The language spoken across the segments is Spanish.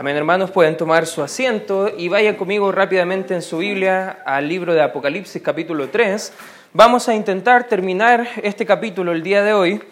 Amén, hermanos, pueden tomar su asiento y vayan conmigo rápidamente en su Biblia al libro de Apocalipsis capítulo 3. Vamos a intentar terminar este capítulo el día de hoy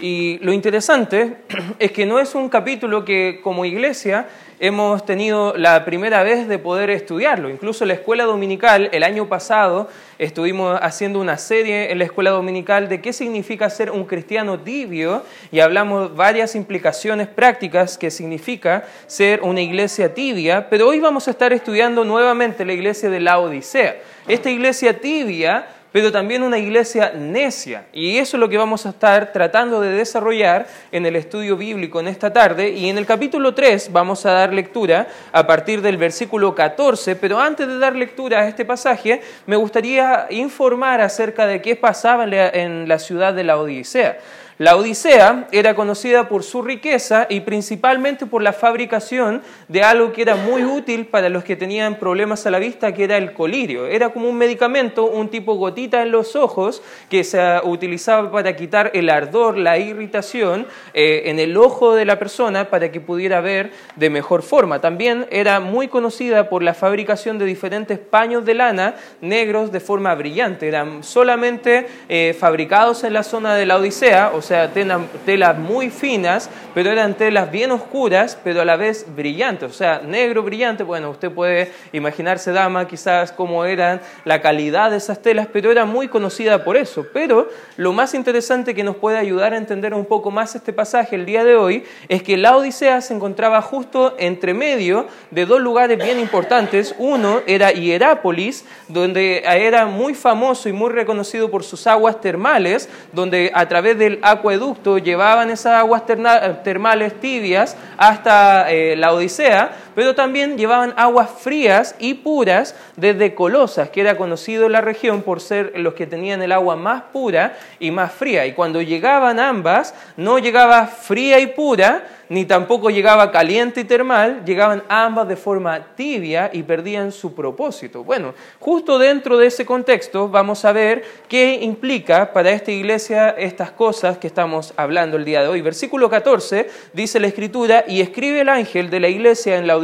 y lo interesante es que no es un capítulo que como iglesia hemos tenido la primera vez de poder estudiarlo. Incluso la escuela dominical, el año pasado, estuvimos haciendo una serie en la escuela dominical de qué significa ser un cristiano tibio y hablamos varias implicaciones prácticas que significa ser una iglesia tibia, pero hoy vamos a estar estudiando nuevamente la iglesia de la Odisea. Esta iglesia tibia pero también una iglesia necia. Y eso es lo que vamos a estar tratando de desarrollar en el estudio bíblico en esta tarde. Y en el capítulo 3 vamos a dar lectura a partir del versículo 14, pero antes de dar lectura a este pasaje, me gustaría informar acerca de qué pasaba en la ciudad de la Odisea. La Odisea era conocida por su riqueza y principalmente por la fabricación de algo que era muy útil para los que tenían problemas a la vista, que era el colirio. Era como un medicamento, un tipo gotita en los ojos que se utilizaba para quitar el ardor, la irritación eh, en el ojo de la persona para que pudiera ver de mejor forma. También era muy conocida por la fabricación de diferentes paños de lana negros de forma brillante. Eran solamente eh, fabricados en la zona de la Odisea, sea, telas muy finas, pero eran telas bien oscuras, pero a la vez brillantes, o sea, negro brillante, bueno, usted puede imaginarse, dama, quizás cómo eran la calidad de esas telas, pero era muy conocida por eso. Pero lo más interesante que nos puede ayudar a entender un poco más este pasaje el día de hoy es que la Odisea se encontraba justo entre medio de dos lugares bien importantes. Uno era Hierápolis, donde era muy famoso y muy reconocido por sus aguas termales, donde a través del acueducto llevaban esas aguas termales tibias hasta eh, la Odisea, pero también llevaban aguas frías y puras desde Colosas, que era conocido en la región por ser los que tenían el agua más pura y más fría. Y cuando llegaban ambas, no llegaba fría y pura, ni tampoco llegaba caliente y termal, llegaban ambas de forma tibia y perdían su propósito. Bueno, justo dentro de ese contexto vamos a ver qué implica para esta iglesia estas cosas que estamos hablando el día de hoy. Versículo 14 dice la escritura, y escribe el ángel de la iglesia en la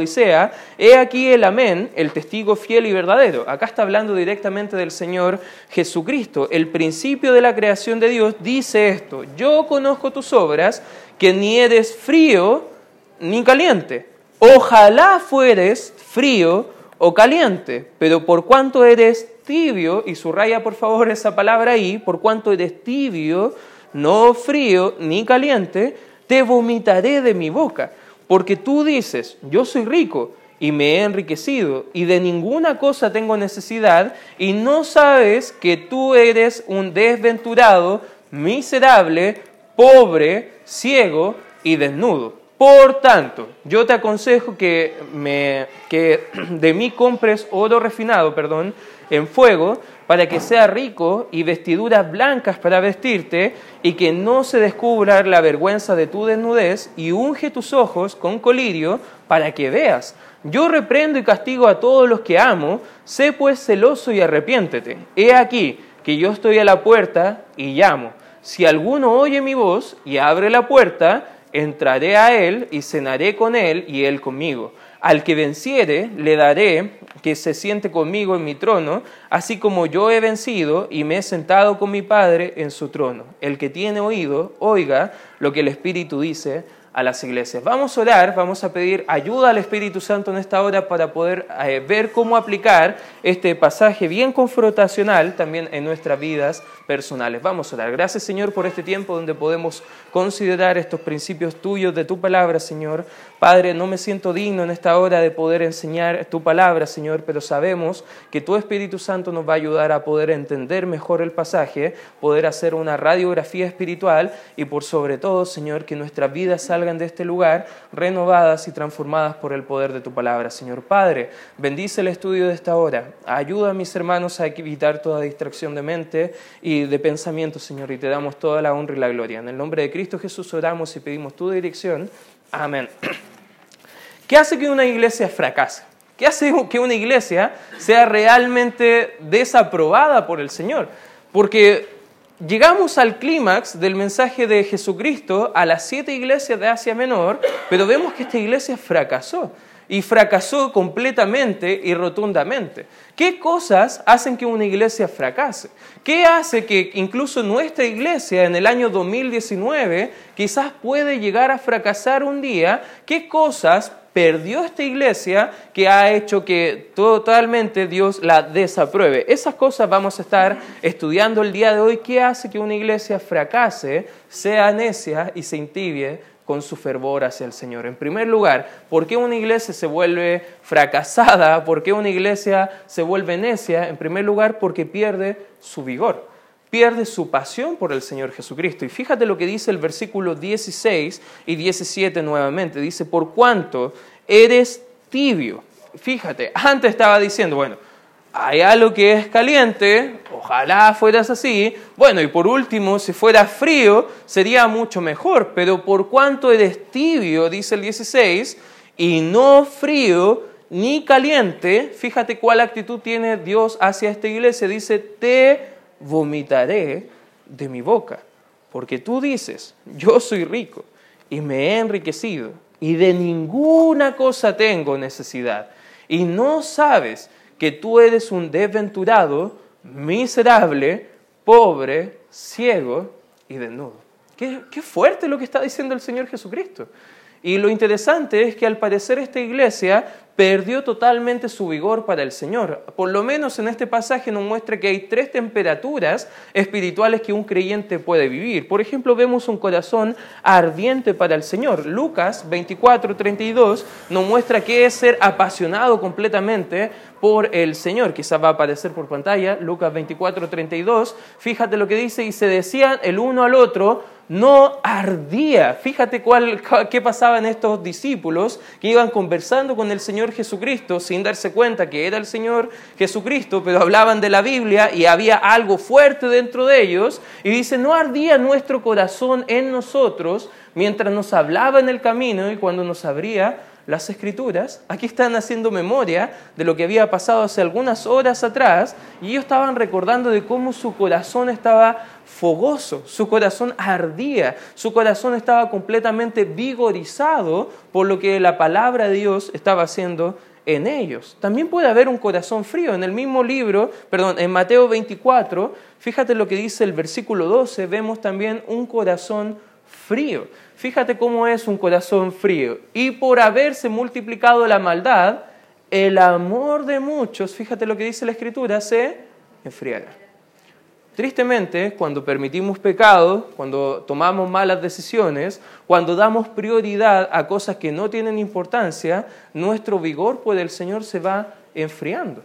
He aquí el amén, el testigo fiel y verdadero. Acá está hablando directamente del Señor Jesucristo. El principio de la creación de Dios dice esto, yo conozco tus obras, que ni eres frío ni caliente. Ojalá fueres frío o caliente, pero por cuanto eres tibio, y subraya por favor esa palabra ahí, por cuanto eres tibio, no frío ni caliente, te vomitaré de mi boca, porque tú dices, yo soy rico y me he enriquecido y de ninguna cosa tengo necesidad y no sabes que tú eres un desventurado, miserable, pobre, ciego y desnudo. Por tanto, yo te aconsejo que, me, que de mí compres oro refinado, perdón, en fuego, para que sea rico y vestiduras blancas para vestirte, y que no se descubra la vergüenza de tu desnudez, y unge tus ojos con colirio para que veas. Yo reprendo y castigo a todos los que amo, sé pues celoso y arrepiéntete. He aquí que yo estoy a la puerta y llamo. Si alguno oye mi voz y abre la puerta, entraré a él y cenaré con él y él conmigo. Al que venciere, le daré que se siente conmigo en mi trono, así como yo he vencido y me he sentado con mi Padre en su trono. El que tiene oído, oiga lo que el Espíritu dice a las iglesias. Vamos a orar, vamos a pedir ayuda al Espíritu Santo en esta hora para poder eh, ver cómo aplicar este pasaje bien confrontacional también en nuestras vidas personales. Vamos a orar. Gracias Señor por este tiempo donde podemos considerar estos principios tuyos de tu palabra, Señor. Padre, no me siento digno en esta hora de poder enseñar tu palabra, Señor, pero sabemos que tu Espíritu Santo nos va a ayudar a poder entender mejor el pasaje, poder hacer una radiografía espiritual y por sobre todo, Señor, que nuestras vidas salgan de este lugar renovadas y transformadas por el poder de tu palabra. Señor Padre, bendice el estudio de esta hora. Ayuda a mis hermanos a evitar toda distracción de mente y de pensamiento, Señor, y te damos toda la honra y la gloria. En el nombre de Cristo Jesús oramos y pedimos tu dirección. Amén. ¿Qué hace que una iglesia fracase? ¿Qué hace que una iglesia sea realmente desaprobada por el Señor? Porque llegamos al clímax del mensaje de Jesucristo a las siete iglesias de Asia Menor, pero vemos que esta iglesia fracasó. y fracasó completamente y rotundamente. ¿Qué cosas hacen que una iglesia fracase? ¿Qué hace que incluso nuestra iglesia en el año 2019 quizás puede llegar a fracasar un día? ¿Qué cosas perdió esta iglesia que ha hecho que totalmente Dios la desapruebe. Esas cosas vamos a estar estudiando el día de hoy. ¿Qué hace que una iglesia fracase, sea necia y se intibie con su fervor hacia el Señor? En primer lugar, ¿por qué una iglesia se vuelve fracasada? ¿Por qué una iglesia se vuelve necia? En primer lugar, porque pierde su vigor pierde su pasión por el Señor Jesucristo. Y fíjate lo que dice el versículo 16 y 17 nuevamente. Dice, por cuanto eres tibio. Fíjate, antes estaba diciendo, bueno, hay algo que es caliente, ojalá fueras así. Bueno, y por último, si fuera frío, sería mucho mejor. Pero por cuanto eres tibio, dice el 16, y no frío ni caliente, fíjate cuál actitud tiene Dios hacia esta iglesia. Dice, te vomitaré de mi boca. Porque tú dices, yo soy rico y me he enriquecido y de ninguna cosa tengo necesidad. Y no sabes que tú eres un desventurado, miserable, pobre, ciego y desnudo. Qué, qué fuerte lo que está diciendo el Señor Jesucristo. Y lo interesante es que al parecer esta iglesia perdió totalmente su vigor para el Señor. Por lo menos en este pasaje nos muestra que hay tres temperaturas espirituales que un creyente puede vivir. Por ejemplo, vemos un corazón ardiente para el Señor. Lucas 24, 32 nos muestra que es ser apasionado completamente por el Señor. Quizás va a aparecer por pantalla, Lucas 24, 32. Fíjate lo que dice, y se decían el uno al otro, no ardía. Fíjate cuál, qué pasaba en estos discípulos que iban conversando con el Señor Jesucristo sin darse cuenta que era el Señor Jesucristo, pero hablaban de la Biblia y había algo fuerte dentro de ellos. Y dice, no ardía nuestro corazón en nosotros mientras nos hablaba en el camino y cuando nos abría las escrituras, aquí están haciendo memoria de lo que había pasado hace algunas horas atrás y ellos estaban recordando de cómo su corazón estaba fogoso, su corazón ardía, su corazón estaba completamente vigorizado por lo que la palabra de Dios estaba haciendo en ellos. También puede haber un corazón frío. En el mismo libro, perdón, en Mateo 24, fíjate lo que dice el versículo 12, vemos también un corazón frío. Fíjate cómo es un corazón frío. Y por haberse multiplicado la maldad, el amor de muchos, fíjate lo que dice la Escritura, se enfriará. Tristemente, cuando permitimos pecado, cuando tomamos malas decisiones, cuando damos prioridad a cosas que no tienen importancia, nuestro vigor por el Señor se va enfriando.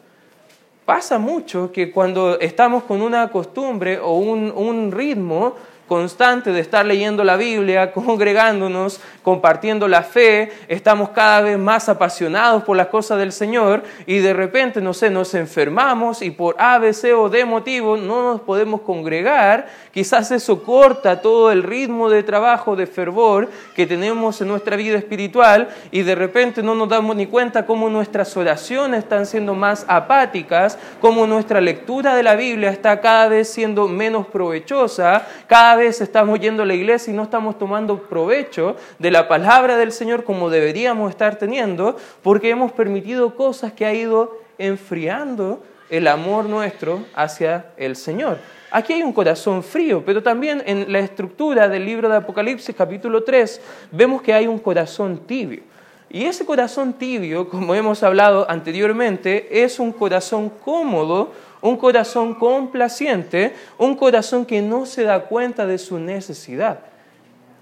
Pasa mucho que cuando estamos con una costumbre o un, un ritmo, constante de estar leyendo la Biblia, congregándonos, compartiendo la fe, estamos cada vez más apasionados por las cosas del Señor y de repente, no sé, nos enfermamos y por A, B, C o D motivo no nos podemos congregar, quizás eso corta todo el ritmo de trabajo, de fervor que tenemos en nuestra vida espiritual y de repente no nos damos ni cuenta cómo nuestras oraciones están siendo más apáticas, cómo nuestra lectura de la Biblia está cada vez siendo menos provechosa, cada vez estamos yendo a la iglesia y no estamos tomando provecho de la palabra del Señor como deberíamos estar teniendo, porque hemos permitido cosas que ha ido enfriando el amor nuestro hacia el Señor. Aquí hay un corazón frío, pero también en la estructura del libro de Apocalipsis capítulo 3 vemos que hay un corazón tibio. Y ese corazón tibio, como hemos hablado anteriormente, es un corazón cómodo un corazón complaciente, un corazón que no se da cuenta de su necesidad.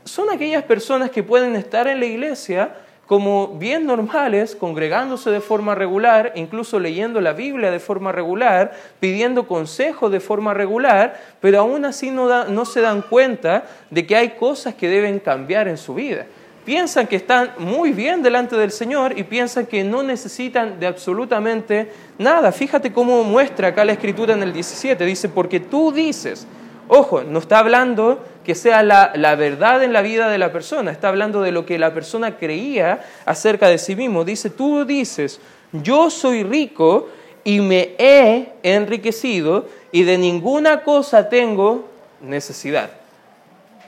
Son aquellas personas que pueden estar en la iglesia como bien normales, congregándose de forma regular, incluso leyendo la Biblia de forma regular, pidiendo consejo de forma regular, pero aún así no, no se dan cuenta de que hay cosas que deben cambiar en su vida piensan que están muy bien delante del Señor y piensan que no necesitan de absolutamente nada. Fíjate cómo muestra acá la escritura en el 17. Dice, porque tú dices, ojo, no está hablando que sea la, la, verdad en la vida de la persona, está hablando de lo que la persona creía acerca de sí mismo. Dice, tú dices, yo soy rico y me he enriquecido y de ninguna cosa tengo necesidad.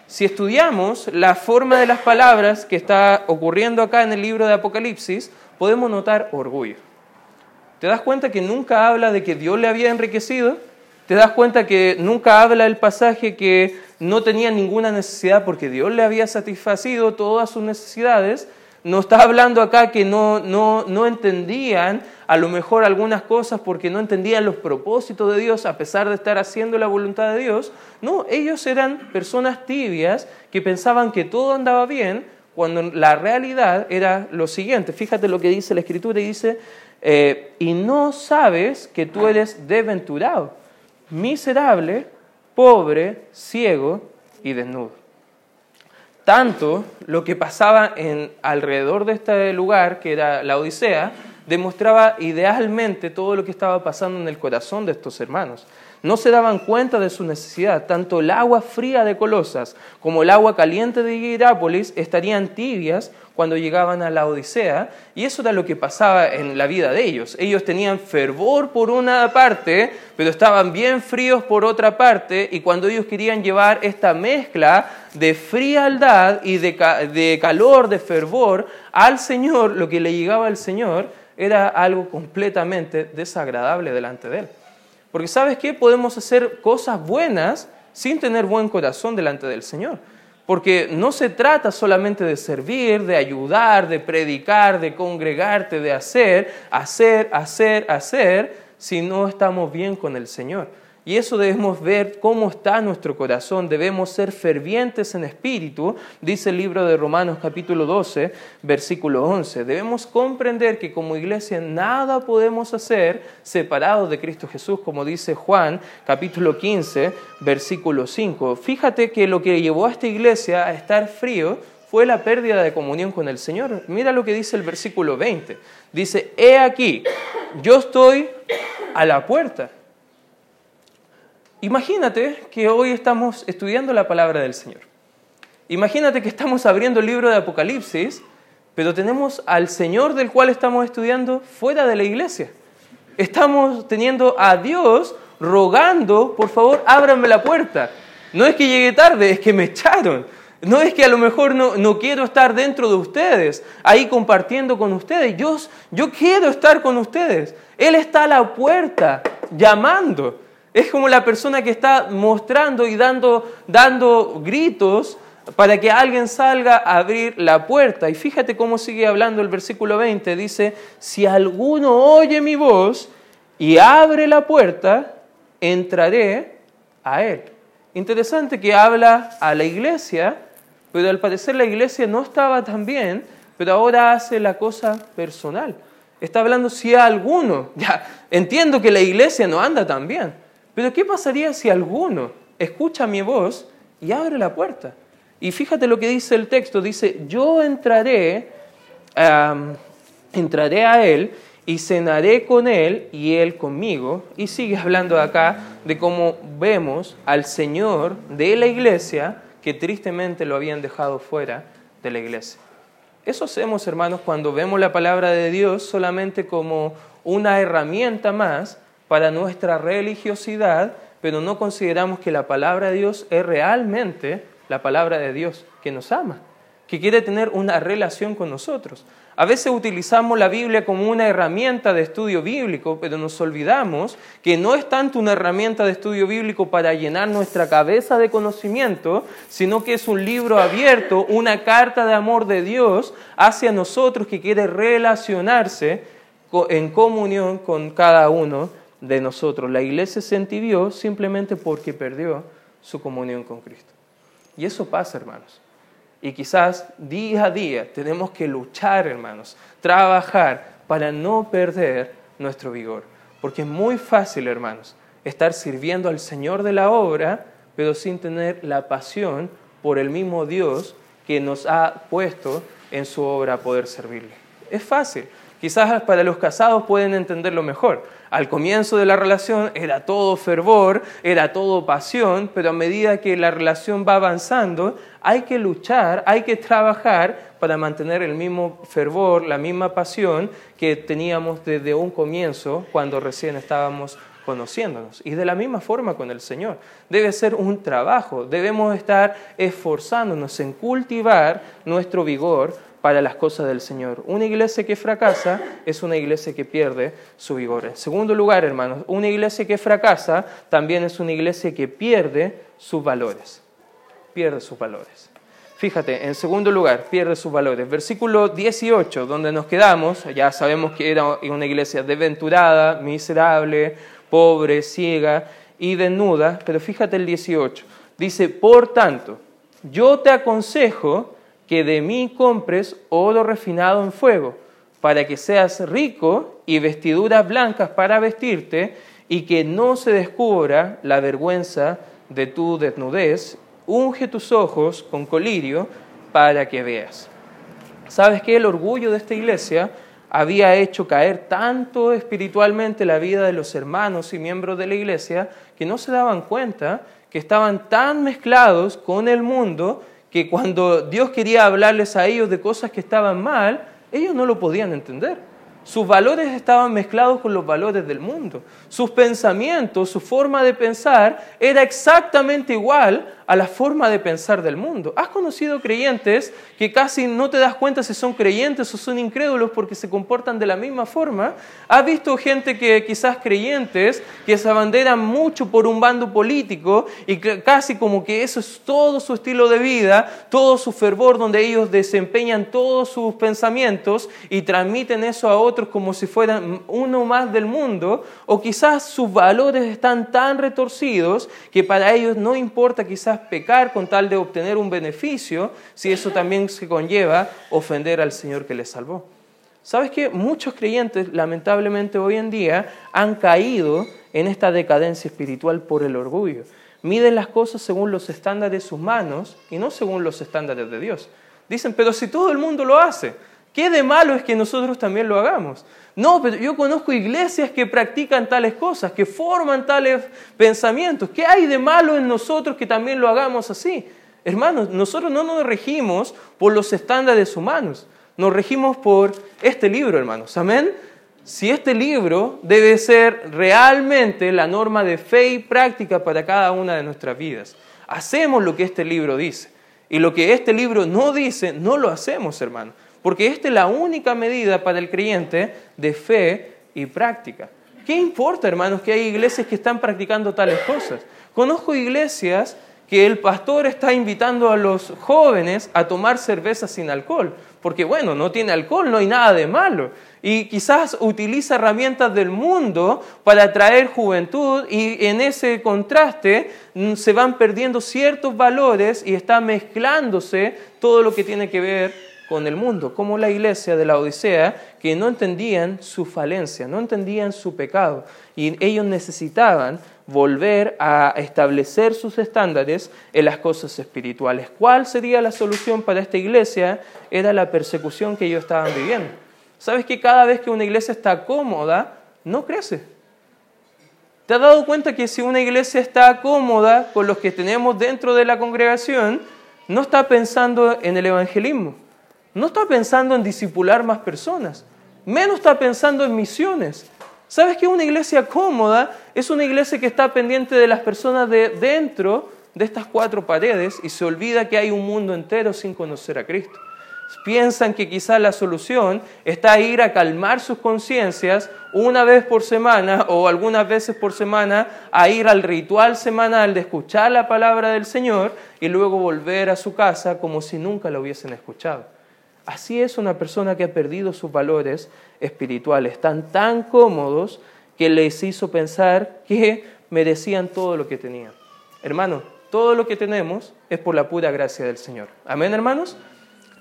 Si estudiamos la forma de las palabras que está ocurriendo acá en el libro de Apocalipsis, podemos notar orgullo. ¿Te das cuenta que nunca habla de que Dios le había enriquecido? ¿Te das cuenta que nunca habla el pasaje que no tenía ninguna necesidad porque Dios le había satisfacido todas sus necesidades? No está hablando acá que no, no, no entendían a lo mejor algunas cosas porque no entendían los propósitos de Dios a pesar de estar haciendo la voluntad de Dios. No, ellos eran personas tibias que pensaban que todo andaba bien cuando la realidad era lo siguiente. Fíjate lo que dice la Escritura y dice, eh, y no sabes que tú eres desventurado, miserable, pobre, ciego y desnudo tanto lo que pasaba en, alrededor de este lugar, que era la Odisea, demostraba idealmente todo lo que estaba pasando en el corazón de estos hermanos. No se daban cuenta de su necesidad. Tanto el agua fría de Colosas como el agua caliente de Hierápolis estarían tibias cuando llegaban a la Odisea, y eso era lo que pasaba en la vida de ellos. Ellos tenían fervor por una parte, pero estaban bien fríos por otra parte, y cuando ellos querían llevar esta mezcla de frialdad y de, calor, de fervor al Señor, lo que le llegaba al Señor era algo completamente desagradable delante de Él. Porque sabes qué, podemos hacer cosas buenas sin tener buen corazón delante del Señor. Porque no se trata solamente de servir, de ayudar, de predicar, de congregarte, de hacer, hacer, hacer, hacer, si no estamos bien con el Señor. Y eso debemos ver cómo está nuestro corazón. Debemos ser fervientes en espíritu, dice el libro de Romanos capítulo 12, versículo 11. Debemos comprender que como iglesia nada podemos hacer separados de Cristo Jesús, como dice Juan capítulo 15, versículo 5. Fíjate que lo que llevó a esta iglesia a estar frío fue la pérdida de comunión con el Señor. Mira lo que dice el versículo 20. Dice, he aquí, yo estoy a la puerta Imagínate que hoy estamos estudiando la palabra del Señor. Imagínate que estamos abriendo el libro de Apocalipsis, pero tenemos al Señor del cual estamos estudiando fuera de la iglesia. Estamos teniendo a Dios rogando, por favor, ábranme la puerta. No es que llegue tarde, es que me echaron. No es que a lo mejor no, no, quiero estar dentro de ustedes, ahí compartiendo con ustedes. Yo, yo quiero estar con ustedes. Él está a la puerta, llamando. Es como la persona que está mostrando y dando, dando gritos para que alguien salga a abrir la puerta. Y fíjate cómo sigue hablando el versículo 20. Dice, si alguno oye mi voz y abre la puerta, entraré a él. Interesante que habla a la iglesia, pero al parecer la iglesia no estaba tan bien, pero ahora hace la cosa personal. Está hablando si alguno, ya entiendo que la iglesia no anda tan bien, pero ¿qué pasaría si alguno escucha mi voz y abre la puerta? Y fíjate lo que dice el texto, dice, yo entraré, entraré a él y cenaré con él y él conmigo. Y sigue hablando acá de cómo vemos al Señor de la iglesia que tristemente lo habían dejado fuera de la iglesia. Eso hacemos, hermanos, cuando vemos la palabra de Dios solamente como una herramienta más para nuestra religiosidad, pero no consideramos que la palabra de Dios es realmente la palabra de Dios que nos ama, que quiere tener una relación con nosotros. A veces utilizamos la Biblia como una herramienta de estudio bíblico, pero nos olvidamos que no es tanto una herramienta de estudio bíblico para llenar nuestra cabeza de conocimiento, sino que es un libro abierto, una carta de amor de Dios hacia nosotros que quiere relacionarse en comunión con cada uno de nosotros. La iglesia se entibió simplemente porque perdió su comunión con Cristo. Y eso pasa, hermanos. Y quizás día a día tenemos que luchar, hermanos, trabajar para no perder nuestro vigor. Porque es muy fácil, hermanos, estar sirviendo al Señor de la obra, pero sin tener la pasión por el mismo Dios que nos ha puesto en su obra a poder servirle. Es fácil. Quizás para los casados pueden entenderlo mejor. Al comienzo de la relación era todo fervor, era todo pasión, pero a medida que la relación va avanzando, hay que luchar, hay que trabajar para mantener el mismo fervor, la misma pasión que teníamos desde un comienzo cuando recién estábamos conociéndonos. Y de la misma forma con el Señor. Debe ser un trabajo. Debemos estar esforzándonos en cultivar nuestro vigor para las cosas del Señor. Una iglesia que fracasa es una iglesia que pierde su vigor. En segundo lugar, hermanos, una iglesia que fracasa también es una iglesia que pierde sus valores. Pierde sus valores. Fíjate, en segundo lugar, pierde sus valores. Versículo 18, donde nos quedamos, ya sabemos que era una iglesia desventurada, miserable, pobre, ciega y desnuda, pero fíjate el 18. Dice, por tanto, yo te aconsejo que de mí compres oro refinado en fuego, para que seas rico y vestiduras blancas para vestirte, y que no se descubra la vergüenza de tu desnudez. Unge tus ojos con colirio para que veas. ¿Sabes que el orgullo de esta iglesia había hecho caer tanto espiritualmente la vida de los hermanos y miembros de la iglesia que no se daban cuenta que estaban tan mezclados con el mundo que cuando Dios quería hablarles a ellos de cosas que estaban mal, ellos no lo podían entender. Sus valores estaban mezclados con los valores del mundo. Sus pensamientos, su forma de pensar era exactamente igual a la forma de pensar del mundo. ¿Has conocido creyentes que casi no te das cuenta si son creyentes o son incrédulos porque se comportan de la misma forma? ¿Has visto gente que quizás creyentes que se abanderan mucho por un bando político y casi como que eso es todo su estilo de vida, todo su fervor donde ellos desempeñan todos sus pensamientos y transmiten eso a otros como si fueran uno más del mundo? O quizás sus valores están tan retorcidos que para ellos no importa quizás pecar con tal de obtener un beneficio, si eso también se conlleva ofender al Señor que les salvó. ¿Sabes qué? Muchos creyentes, lamentablemente hoy en día, han caído en esta decadencia espiritual por el orgullo. Miden las cosas según los estándares humanos y no según los estándares de Dios. Dicen, pero si todo el mundo lo hace, ¿qué de malo es que nosotros también lo hagamos? No, pero yo conozco iglesias que practican tales cosas, que forman tales pensamientos. ¿Qué hay de malo en nosotros que también lo hagamos así? Hermanos, nosotros no nos regimos por los estándares humanos, nos regimos por este libro, hermanos. Amén. Si este libro debe ser realmente la norma de fe y práctica para cada una de nuestras vidas. Hacemos lo que este libro dice. Y lo que este libro no dice, no lo hacemos, hermanos porque esta es la única medida para el creyente de fe y práctica. ¿Qué importa, hermanos, que hay iglesias que están practicando tales cosas? Conozco iglesias que el pastor está invitando a los jóvenes a tomar cerveza sin alcohol, porque bueno, no tiene alcohol, no hay nada de malo. Y quizás utiliza herramientas del mundo para atraer juventud y en ese contraste mm, se van perdiendo ciertos valores y está mezclándose todo lo que tiene que ver con el mundo, como la iglesia de la Odisea, que no entendían su falencia, no entendían su pecado, y ellos necesitaban volver a establecer sus estándares en las cosas espirituales. ¿Cuál sería la solución para esta iglesia? Era la persecución que ellos estaban viviendo. ¿Sabes que cada vez que una iglesia está cómoda, no crece? ¿Te has dado cuenta que si una iglesia está cómoda con los que tenemos dentro de la congregación, no está pensando en el evangelismo? No está pensando en disipular más personas, menos está pensando en misiones. ¿Sabes que una iglesia cómoda es una iglesia que está pendiente de las personas de dentro de estas cuatro paredes y se olvida que hay un mundo entero sin conocer a Cristo? Piensan que quizás la solución está ir a calmar sus conciencias una vez por semana o algunas veces por semana a ir al ritual semanal de escuchar la palabra del Señor y luego volver a su casa como si nunca la hubiesen escuchado. Así es una persona que ha perdido sus valores espirituales. Están tan cómodos que les hizo pensar que merecían todo lo que tenían. Hermanos, todo lo que tenemos es por la pura gracia del Señor. Amén, hermanos.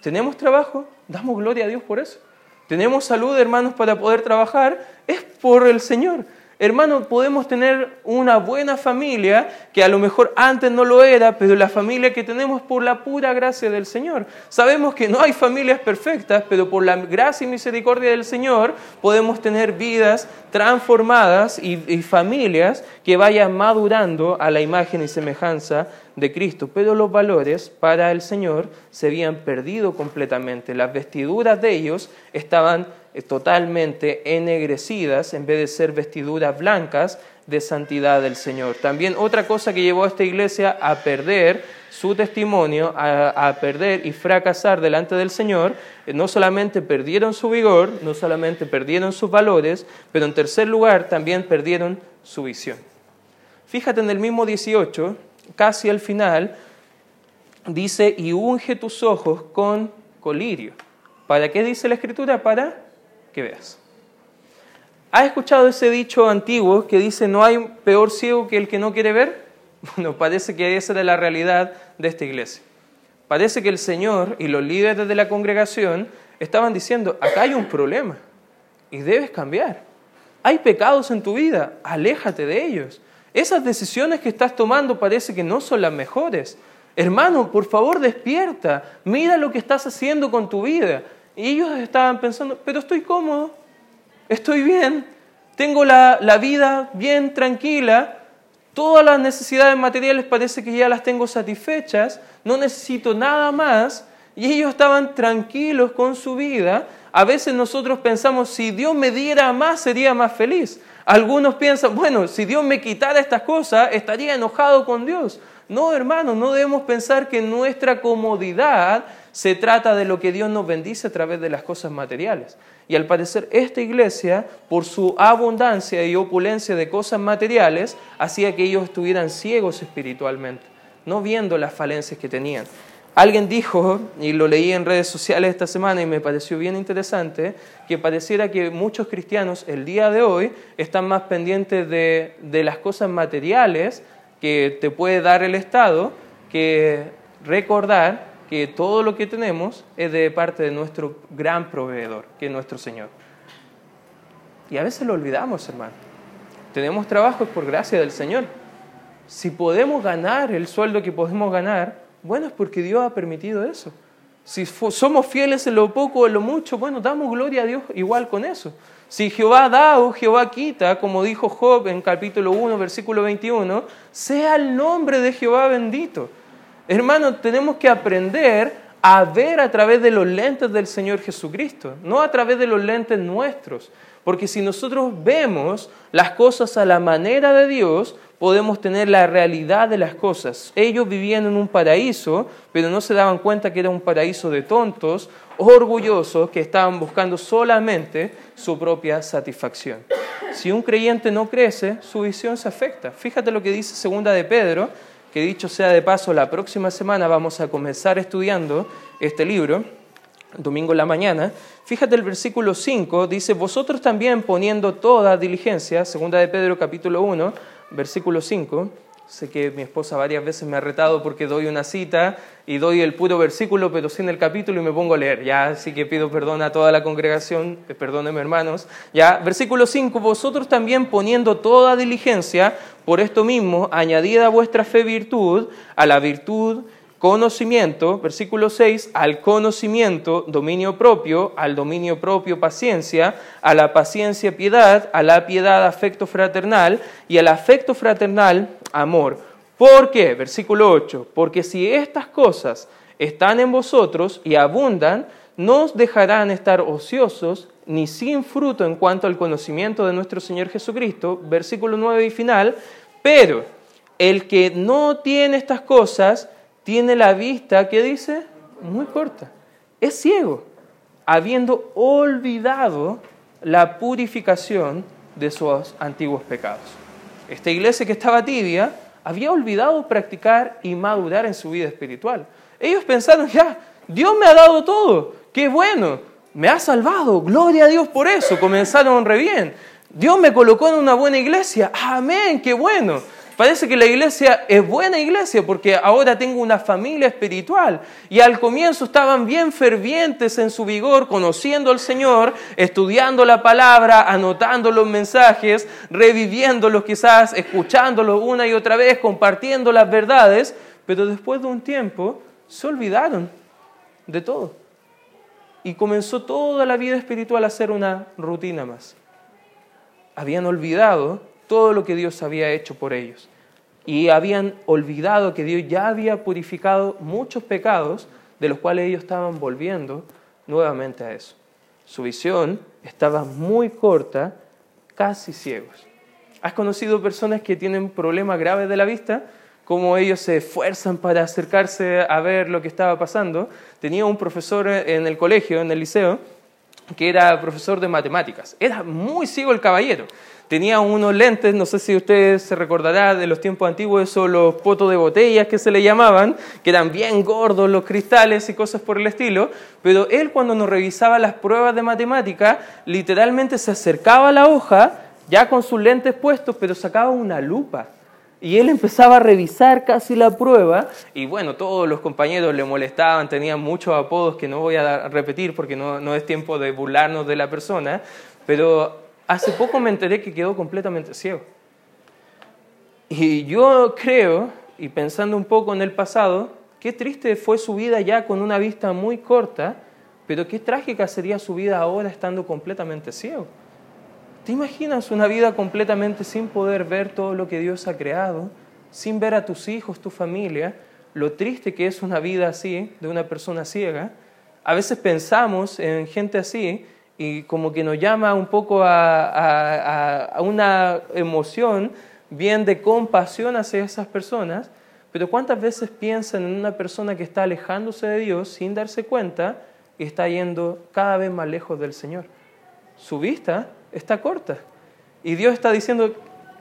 Tenemos trabajo, damos gloria a Dios por eso. Tenemos salud, hermanos, para poder trabajar, es por el Señor. Hermano, podemos tener una buena familia que a lo mejor antes no lo era, pero la familia que tenemos por la pura gracia del Señor. Sabemos que no hay familias perfectas, pero por la gracia y misericordia del Señor podemos tener vidas transformadas y, familias que vayan madurando a la imagen y semejanza de Cristo. Pero los valores para el Señor se habían perdido completamente. Las vestiduras de ellos estaban totalmente ennegrecidas, en vez de ser vestiduras blancas, de santidad del Señor. También otra cosa que llevó a esta iglesia a perder su testimonio, a, perder y fracasar delante del Señor, eh, no solamente perdieron su vigor, no solamente perdieron sus valores, pero en tercer lugar también perdieron su visión. Fíjate en el mismo 18, casi al final, dice, y unge tus ojos con colirio. ¿Para qué dice la escritura? Para que veas. ¿Has escuchado ese dicho antiguo que dice no hay peor ciego que el que no quiere ver? Bueno, parece que esa era la realidad de esta iglesia. Parece que el Señor y los líderes de la congregación estaban diciendo, acá hay un problema y debes cambiar. Hay pecados en tu vida, aléjate de ellos. Esas decisiones que estás tomando parece que no son las mejores. Hermano, por favor despierta, mira lo que estás haciendo con tu vida. Y ellos estaban pensando, pero estoy cómodo, estoy bien, tengo la, la vida bien tranquila, todas las necesidades materiales parece que ya las tengo satisfechas, no necesito nada más. Y ellos estaban tranquilos con su vida. A veces nosotros pensamos, si Dios me diera más, sería más feliz. Algunos piensan, bueno, si Dios me quitara estas cosas, estaría enojado con Dios. No, hermano, no debemos pensar que nuestra comodidad se trata de lo que Dios nos bendice a través de las cosas materiales. Y al parecer esta iglesia, por su abundancia y opulencia de cosas materiales, hacía que ellos estuvieran ciegos espiritualmente, no viendo las falencias que tenían. Alguien dijo, y lo leí en redes sociales esta semana y me pareció bien interesante, que pareciera que muchos cristianos el día de hoy están más pendientes de, de las cosas materiales que te puede dar el Estado que recordar que todo lo que tenemos es de parte de nuestro gran proveedor, que es nuestro Señor. Y a veces lo olvidamos, hermano. Tenemos trabajos por gracia del Señor. Si podemos ganar el sueldo que podemos ganar, bueno, es porque Dios ha permitido eso. Si somos fieles en lo poco o en lo mucho, bueno, damos gloria a Dios igual con eso. Si Jehová da o Jehová quita, como dijo Job en capítulo 1, versículo 21, sea el nombre de Jehová bendito. Hermano, tenemos que aprender a ver a través de los lentes del Señor Jesucristo, no a través de los lentes nuestros. Porque si nosotros vemos las cosas a la manera de Dios, podemos tener la realidad de las cosas. Ellos vivían en un paraíso, pero no se daban cuenta que era un paraíso de tontos, orgullosos, que estaban buscando solamente su propia satisfacción. Si un creyente no crece, su visión se afecta. Fíjate lo que dice segunda de Pedro, que dicho sea de paso, la próxima semana vamos a comenzar estudiando este libro, domingo en la mañana. Fíjate el versículo 5, dice, vosotros también poniendo toda diligencia, segunda de Pedro capítulo 1, versículo 5, sé que mi esposa varias veces me ha retado porque doy una cita y doy el puro versículo pero sin el capítulo y me pongo a leer, ya, así que pido perdón a toda la congregación, eh, perdónenme hermanos, ya, versículo 5, vosotros también poniendo toda diligencia, por esto mismo, añadida a vuestra fe virtud, a la virtud conocimiento, versículo 6, al conocimiento, dominio propio, al dominio propio, paciencia, a la paciencia, piedad, a la piedad, afecto fraternal, y al afecto fraternal, amor. ¿Por qué? Versículo 8, porque si estas cosas están en vosotros y abundan, no os dejarán estar ociosos ni sin fruto en cuanto al conocimiento de nuestro Señor Jesucristo, versículo 9 y final, pero el que no tiene estas cosas, tiene la vista, ¿qué dice? Muy corta. Es ciego, habiendo olvidado la purificación de sus antiguos pecados. Esta iglesia que estaba tibia había olvidado practicar y madurar en su vida espiritual. Ellos pensaron, ya, Dios me ha dado todo, qué bueno, me ha salvado, gloria a Dios por eso, comenzaron re bien. Dios me colocó en una buena iglesia, amén, qué bueno. Parece que la iglesia es buena iglesia porque ahora tengo una familia espiritual. Y al comienzo estaban bien fervientes en su vigor, conociendo al Señor, estudiando la palabra, anotando los mensajes, reviviéndolos quizás, escuchándolos una y otra vez, compartiendo las verdades. Pero después de un tiempo se olvidaron de todo. Y comenzó toda la vida espiritual a ser una rutina más. Habían olvidado todo lo que Dios había hecho por ellos. Y habían olvidado que Dios ya había purificado muchos pecados de los cuales ellos estaban volviendo nuevamente a eso. Su visión estaba muy corta, casi ciegos. ¿Has conocido personas que tienen problemas graves de la vista? Cómo ellos se esfuerzan para acercarse a ver lo que estaba pasando. Tenía un profesor en el colegio, en el liceo, que era profesor de matemáticas. Era muy ciego el caballero tenía unos lentes, no sé si usted se recordará de los tiempos antiguos, esos los potos de botellas que se le llamaban, que eran bien gordos los cristales y cosas por el estilo, pero él cuando nos revisaba las pruebas de matemática, literalmente se acercaba a la hoja, ya con sus lentes puestos, pero sacaba una lupa. Y él empezaba a revisar casi la prueba y bueno, todos los compañeros le molestaban, tenían muchos apodos que no voy a repetir porque no, no es tiempo de burlarnos de la persona, pero hace poco me enteré que quedó completamente ciego. Y yo creo, y pensando un poco en el pasado, qué triste fue su vida ya con una vista muy corta, pero qué trágica sería su vida ahora estando completamente ciego. ¿Te imaginas una vida completamente sin poder ver todo lo que Dios ha creado, sin ver a tus hijos, tu familia? Lo triste que es una vida así, de una persona ciega. A veces pensamos en gente así y como que nos llama un poco a, una emoción bien de compasión hacia esas personas, pero ¿cuántas veces piensan en una persona que está alejándose de Dios sin darse cuenta y está yendo cada vez más lejos del Señor? Su vista está corta. Y Dios está diciendo,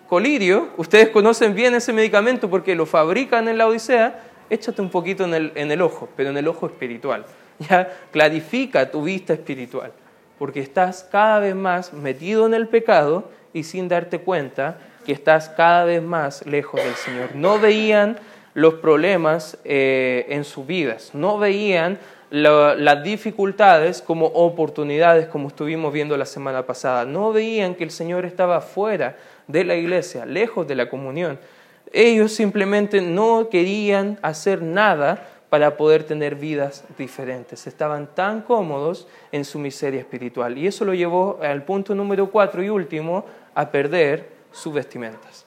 colirio, ustedes conocen bien ese medicamento porque lo fabrican en la Odisea, échate un poquito en el, en el ojo, pero en el ojo espiritual. Ya clarifica tu vista espiritual porque estás cada vez más metido en el pecado y sin darte cuenta que estás cada vez más lejos del Señor. No veían los problemas eh, en sus vidas, no veían las dificultades como oportunidades, como estuvimos viendo la semana pasada, no veían que el Señor estaba fuera de la iglesia, lejos de la comunión. Ellos simplemente no querían hacer nada para poder tener vidas diferentes. Estaban tan cómodos en su miseria espiritual. Y eso lo llevó al punto número cuatro y último, a perder sus vestimentas.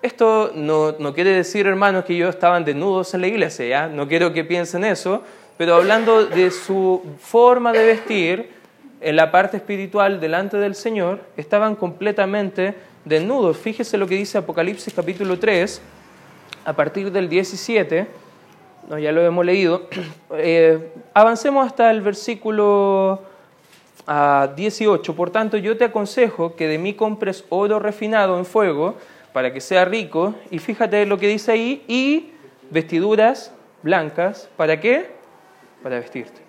Esto no, quiere decir, hermanos, que ellos estaban desnudos en la iglesia. No quiero que piensen eso, pero hablando de su forma de vestir, en la parte espiritual delante del Señor, estaban completamente desnudos. Fíjese lo que dice Apocalipsis capítulo 3, a partir del 17 no, ya lo hemos leído. Eh, avancemos hasta el versículo 18. Ah, Por tanto, yo te aconsejo que de mí compres oro refinado en fuego para que sea rico. Y fíjate lo que dice ahí. Y vestiduras blancas. ¿Para qué? Para vestirte.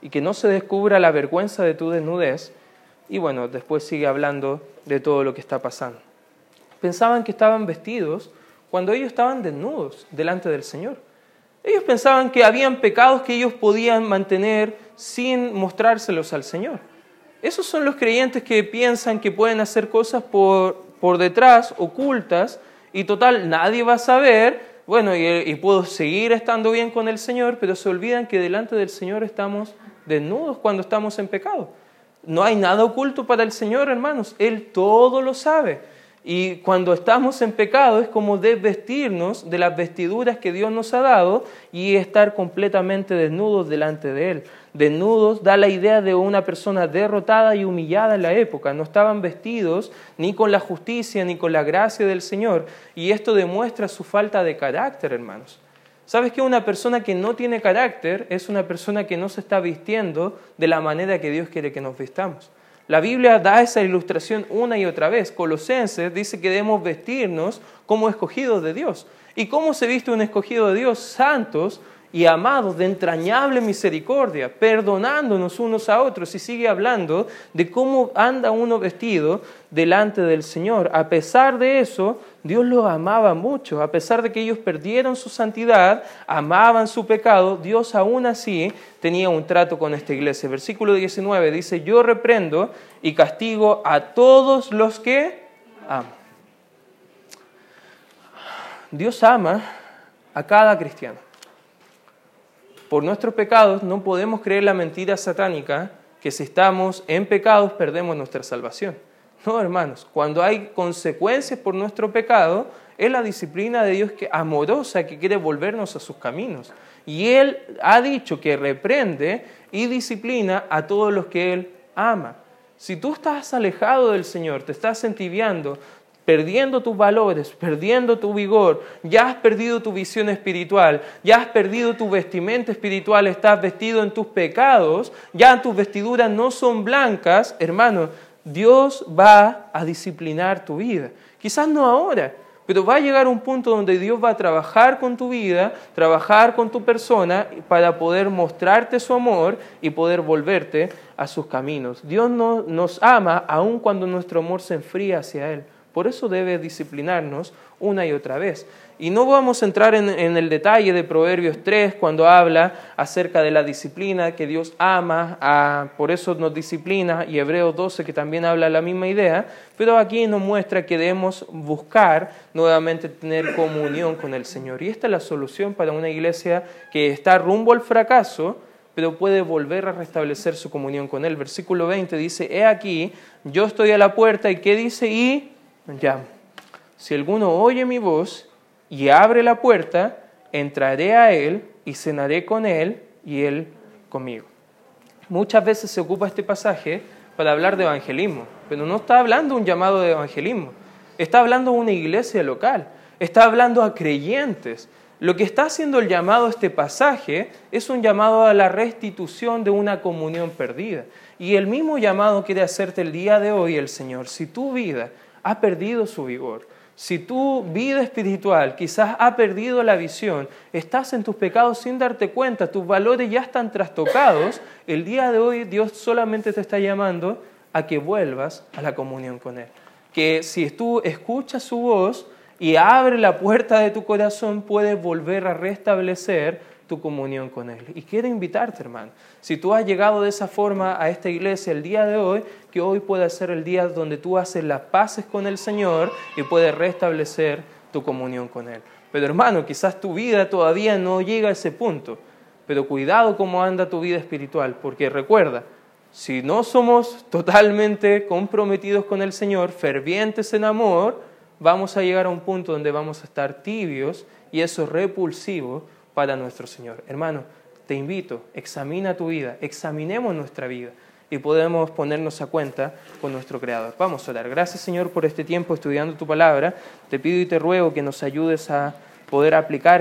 Y que no se descubra la vergüenza de tu desnudez. Y bueno, después sigue hablando de todo lo que está pasando. Pensaban que estaban vestidos cuando ellos estaban desnudos delante del Señor. Ellos pensaban que habían pecados que ellos podían mantener sin mostrárselos al Señor. Esos son los creyentes que piensan que pueden hacer cosas por, por detrás, ocultas, y total, nadie va a saber, bueno, y, y puedo seguir estando bien con el Señor, pero se olvidan que delante del Señor estamos desnudos cuando estamos en pecado. No hay nada oculto para el Señor, hermanos, Él todo lo sabe. Y cuando estamos en pecado es como desvestirnos de las vestiduras que Dios nos ha dado y estar completamente desnudos delante de Él. Desnudos da la idea de una persona derrotada y humillada en la época. No estaban vestidos ni con la justicia ni con la gracia del Señor. Y esto demuestra su falta de carácter, hermanos. ¿Sabes que una persona que no tiene carácter es una persona que no se está vistiendo de la manera que Dios quiere que nos vistamos? La Biblia da esa ilustración una y otra vez. Colosenses dice que debemos vestirnos como escogidos de Dios. ¿Y cómo se viste un escogido de Dios? Santos y amados de entrañable misericordia, perdonándonos unos a otros y sigue hablando de cómo anda uno vestido delante del Señor. A pesar de eso, Dios los amaba mucho, a pesar de que ellos perdieron su santidad, amaban su pecado, Dios aún así tenía un trato con esta iglesia. Versículo 19 dice, yo reprendo y castigo a todos los que aman. Dios ama a cada cristiano por nuestros pecados no podemos creer la mentira satánica que si estamos en pecados perdemos nuestra salvación. No, hermanos, cuando hay consecuencias por nuestro pecado, es la disciplina de Dios que, amorosa que quiere volvernos a sus caminos. Y Él ha dicho que reprende y disciplina a todos los que Él ama. Si tú estás alejado del Señor, te estás entibiando, perdiendo tus valores, perdiendo tu vigor, ya has perdido tu visión espiritual, ya has perdido tu vestimenta espiritual, estás vestido en tus pecados, ya tus vestiduras no son blancas, hermano, Dios va a disciplinar tu vida. Quizás no ahora, pero va a llegar un punto donde Dios va a trabajar con tu vida, trabajar con tu persona para poder mostrarte su amor y poder volverte a sus caminos. Dios no, nos ama aun cuando nuestro amor se enfría hacia Él. Por eso debe disciplinarnos una y otra vez. Y no vamos a entrar en, el detalle de Proverbios 3 cuando habla acerca de la disciplina que Dios ama, por eso nos disciplina, y Hebreos 12 que también habla la misma idea, pero aquí nos muestra que debemos buscar nuevamente tener comunión con el Señor. Y esta es la solución para una iglesia que está rumbo al fracaso, pero puede volver a restablecer su comunión con Él. Versículo 20 dice, he aquí, yo estoy a la puerta, y ¿qué dice? Y ya, si alguno oye mi voz y abre la puerta, entraré a él y cenaré con él y él conmigo. Muchas veces se ocupa este pasaje para hablar de evangelismo, pero no está hablando un llamado de evangelismo, está hablando de una iglesia local, está hablando a creyentes. Lo que está haciendo el llamado a este pasaje es un llamado a la restitución de una comunión perdida. Y el mismo llamado quiere hacerte el día de hoy el Señor. Si tu vida ha perdido su vigor, si tu vida espiritual quizás ha perdido la visión, estás en tus pecados sin darte cuenta, tus valores ya están trastocados, el día de hoy Dios solamente te está llamando a que vuelvas a la comunión con Él. Que si tú escuchas su voz y abre la puerta de tu corazón, puedes volver a restablecer tu comunión con Él. Y quiero invitarte, hermano, si tú has llegado de esa forma a esta iglesia el día de hoy, que hoy pueda ser el día donde tú haces las paces con el Señor y puedes restablecer tu comunión con Él. Pero hermano, quizás tu vida todavía no llega a ese punto, pero cuidado cómo anda tu vida espiritual, porque recuerda, si no somos totalmente comprometidos con el Señor, fervientes en amor, vamos a llegar a un punto donde vamos a estar tibios y eso repulsivo para nuestro Señor. Hermano, te invito, examina tu vida, examinemos nuestra vida y podemos ponernos a cuenta con nuestro Creador. Vamos a orar. Gracias Señor por este tiempo estudiando tu palabra. Te pido y te ruego que nos ayudes a poder aplicar